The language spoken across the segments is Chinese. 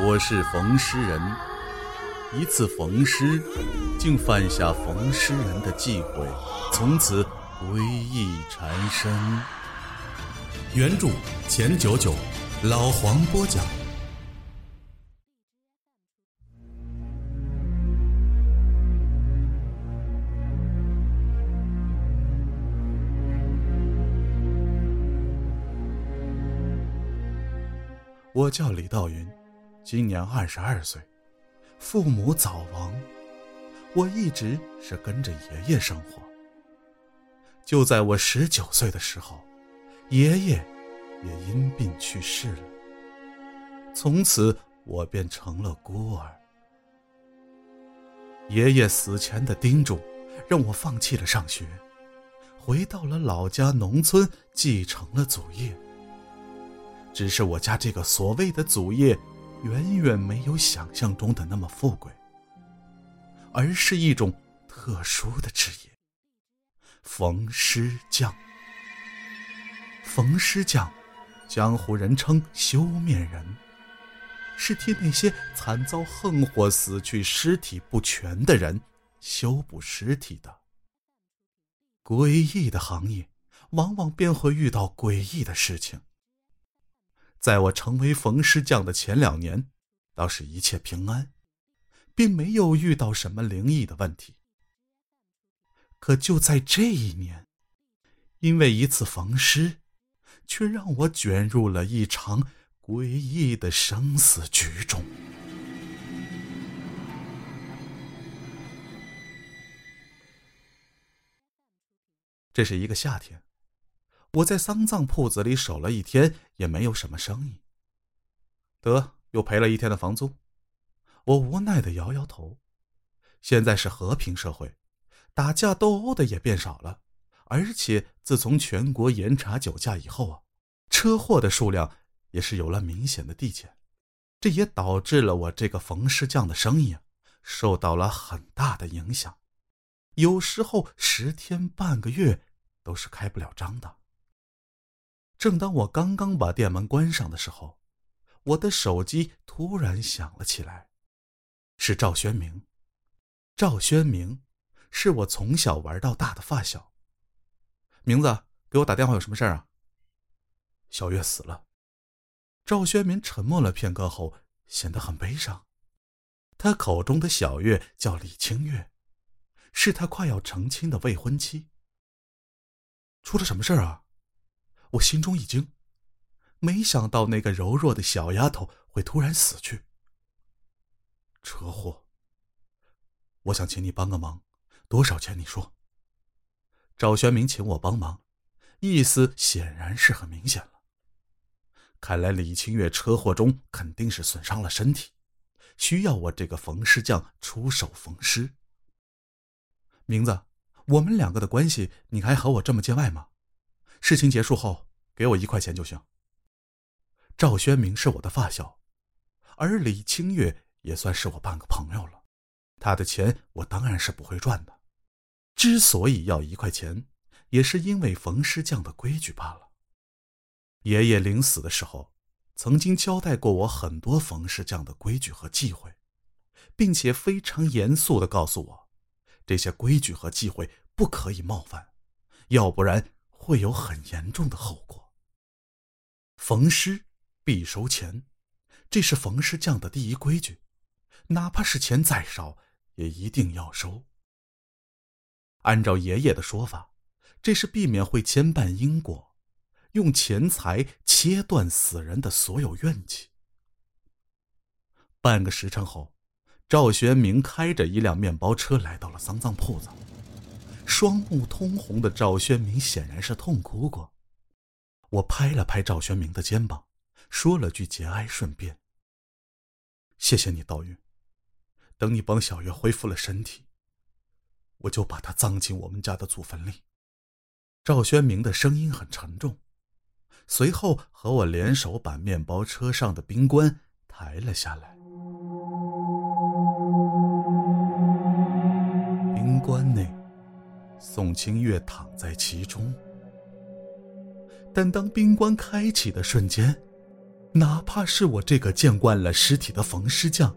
我是冯诗人。一次逢诗，竟犯下逢诗人的忌讳，从此归意缠身。原著钱九九，老黄播讲。我叫李道云，今年二十二岁，父母早亡，我一直是跟着爷爷生活。就在我十九岁的时候，爷爷也因病去世了，从此我便成了孤儿。爷爷死前的叮嘱，让我放弃了上学，回到了老家农村，继承了祖业。只是我家这个所谓的祖业，远远没有想象中的那么富贵，而是一种特殊的职业——缝尸匠。缝尸匠，江湖人称修面人，是替那些惨遭横祸死去、尸体不全的人修补尸体的。诡异的行业，往往便会遇到诡异的事情。在我成为缝师匠的前两年，倒是一切平安，并没有遇到什么灵异的问题。可就在这一年，因为一次缝尸，却让我卷入了一场诡异的生死局中。这是一个夏天。我在丧葬铺子里守了一天，也没有什么生意。得，又赔了一天的房租。我无奈的摇摇头。现在是和平社会，打架斗殴的也变少了，而且自从全国严查酒驾以后啊，车祸的数量也是有了明显的递减。这也导致了我这个缝尸匠的生意啊，受到了很大的影响，有时候十天半个月都是开不了张的。正当我刚刚把店门关上的时候，我的手机突然响了起来，是赵宣明。赵宣明是我从小玩到大的发小。名字，给我打电话有什么事儿啊？小月死了。赵宣明沉默了片刻后，显得很悲伤。他口中的小月叫李清月，是他快要成亲的未婚妻。出了什么事儿啊？我心中一惊，没想到那个柔弱的小丫头会突然死去。车祸。我想请你帮个忙，多少钱？你说。赵玄明请我帮忙，意思显然是很明显了。看来李清月车祸中肯定是损伤了身体，需要我这个缝尸匠出手缝尸。名字，我们两个的关系，你还和我这么见外吗？事情结束后，给我一块钱就行。赵宣明是我的发小，而李清月也算是我半个朋友了。他的钱我当然是不会赚的。之所以要一块钱，也是因为冯师匠的规矩罢了。爷爷临死的时候，曾经交代过我很多冯师匠的规矩和忌讳，并且非常严肃的告诉我，这些规矩和忌讳不可以冒犯，要不然。会有很严重的后果。逢尸必收钱，这是冯师匠的第一规矩，哪怕是钱再少，也一定要收。按照爷爷的说法，这是避免会牵绊因果，用钱财切断死人的所有怨气。半个时辰后，赵玄明开着一辆面包车来到了丧葬铺子。双目通红的赵宣明显然是痛哭过。我拍了拍赵宣明的肩膀，说了句节哀顺变：“谢谢你，道云。等你帮小月恢复了身体，我就把她葬进我们家的祖坟里。”赵宣明的声音很沉重，随后和我联手把面包车上的冰棺抬了下来。冰棺内。宋清月躺在其中，但当冰棺开启的瞬间，哪怕是我这个见惯了尸体的冯尸匠，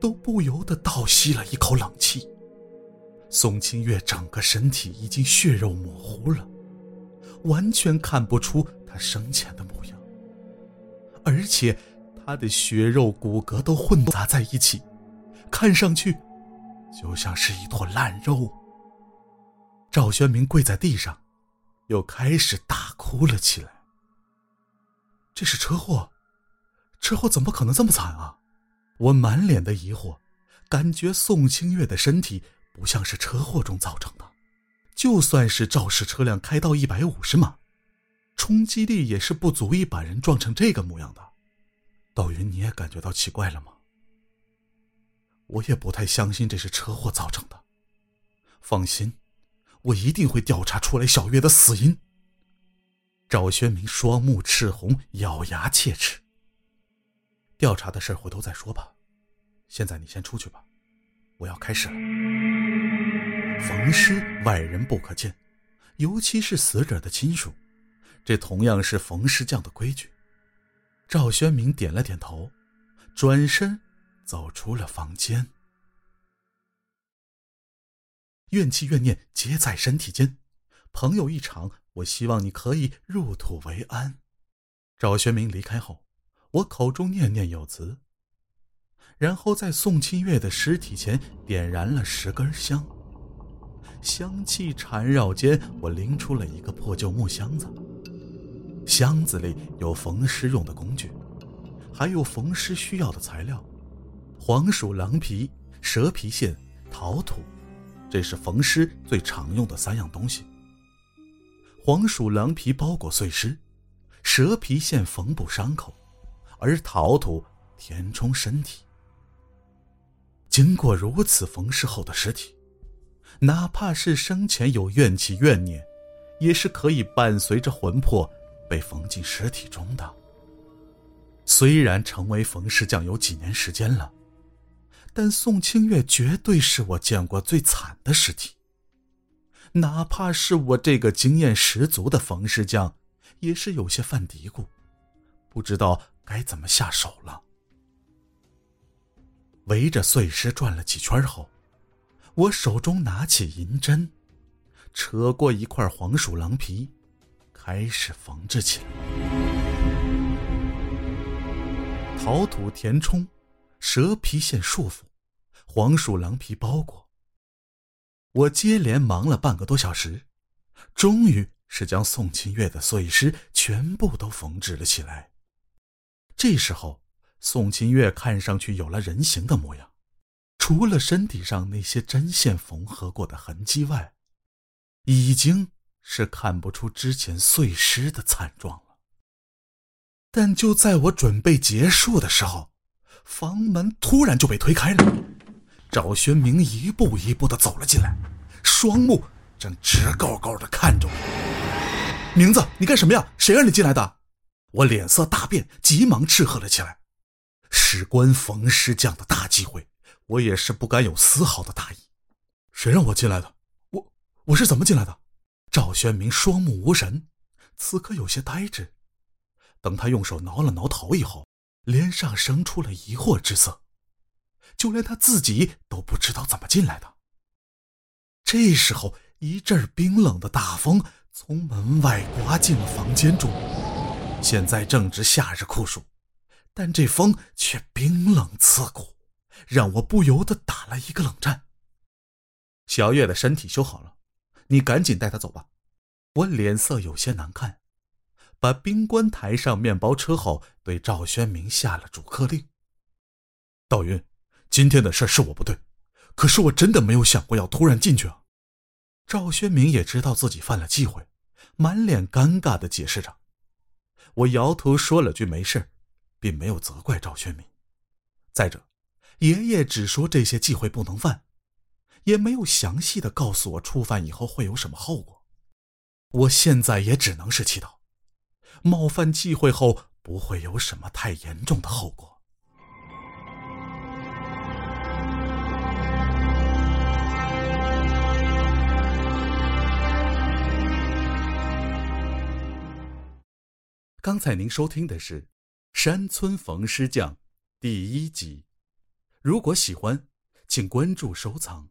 都不由得倒吸了一口冷气。宋清月整个身体已经血肉模糊了，完全看不出她生前的模样，而且她的血肉骨骼都混杂在一起，看上去就像是一坨烂肉。赵宣明跪在地上，又开始大哭了起来。这是车祸，车祸怎么可能这么惨啊？我满脸的疑惑，感觉宋清月的身体。不像是车祸中造成的，就算是肇事车辆开到一百五十码，冲击力也是不足以把人撞成这个模样的。道云，你也感觉到奇怪了吗？我也不太相信这是车祸造成的。放心，我一定会调查出来小月的死因。赵宣明双目赤红，咬牙切齿。调查的事回头再说吧，现在你先出去吧。我要开始了。冯尸外人不可见，尤其是死者的亲属，这同样是冯尸匠的规矩。赵宣明点了点头，转身走出了房间。怨气怨念皆在身体间，朋友一场，我希望你可以入土为安。赵学明离开后，我口中念念有词。然后在宋清月的尸体前点燃了十根香，香气缠绕间，我拎出了一个破旧木箱子。箱子里有缝尸用的工具，还有缝尸需要的材料：黄鼠狼皮、蛇皮线、陶土，这是缝尸最常用的三样东西。黄鼠狼皮包裹碎尸，蛇皮线缝补伤口，而陶土填充身体。经过如此缝尸后的尸体，哪怕是生前有怨气怨念，也是可以伴随着魂魄被缝进尸体中的。虽然成为缝尸匠有几年时间了，但宋清月绝对是我见过最惨的尸体。哪怕是我这个经验十足的缝尸匠，也是有些犯嘀咕，不知道该怎么下手了。围着碎尸转了几圈后，我手中拿起银针，扯过一块黄鼠狼皮，开始缝制起来。陶土填充，蛇皮线束缚，黄鼠狼皮包裹。我接连忙了半个多小时，终于是将宋清月的碎尸全部都缝制了起来。这时候。宋清月看上去有了人形的模样，除了身体上那些针线缝合过的痕迹外，已经是看不出之前碎尸的惨状了。但就在我准备结束的时候，房门突然就被推开了，赵宣明一步一步的走了进来，双目正直勾勾的看着我。名字，你干什么呀？谁让你进来的？我脸色大变，急忙斥喝了起来。事关冯师匠的大机会，我也是不敢有丝毫的大意。谁让我进来的？我我是怎么进来的？赵宣明双目无神，此刻有些呆滞。等他用手挠了挠头以后，脸上生出了疑惑之色，就连他自己都不知道怎么进来的。这时候，一阵冰冷的大风从门外刮进了房间中。现在正值夏日酷暑。但这风却冰冷刺骨，让我不由得打了一个冷战。小月的身体修好了，你赶紧带她走吧。我脸色有些难看，把冰棺抬上面包车后，对赵宣明下了主客令。道云，今天的事是我不对，可是我真的没有想过要突然进去啊。赵宣明也知道自己犯了忌讳，满脸尴尬的解释着。我摇头说了句没事。并没有责怪赵宣明。再者，爷爷只说这些忌讳不能犯，也没有详细的告诉我触犯以后会有什么后果。我现在也只能是祈祷，冒犯忌讳后不会有什么太严重的后果。刚才您收听的是。山村冯师匠第一集。如果喜欢，请关注收藏。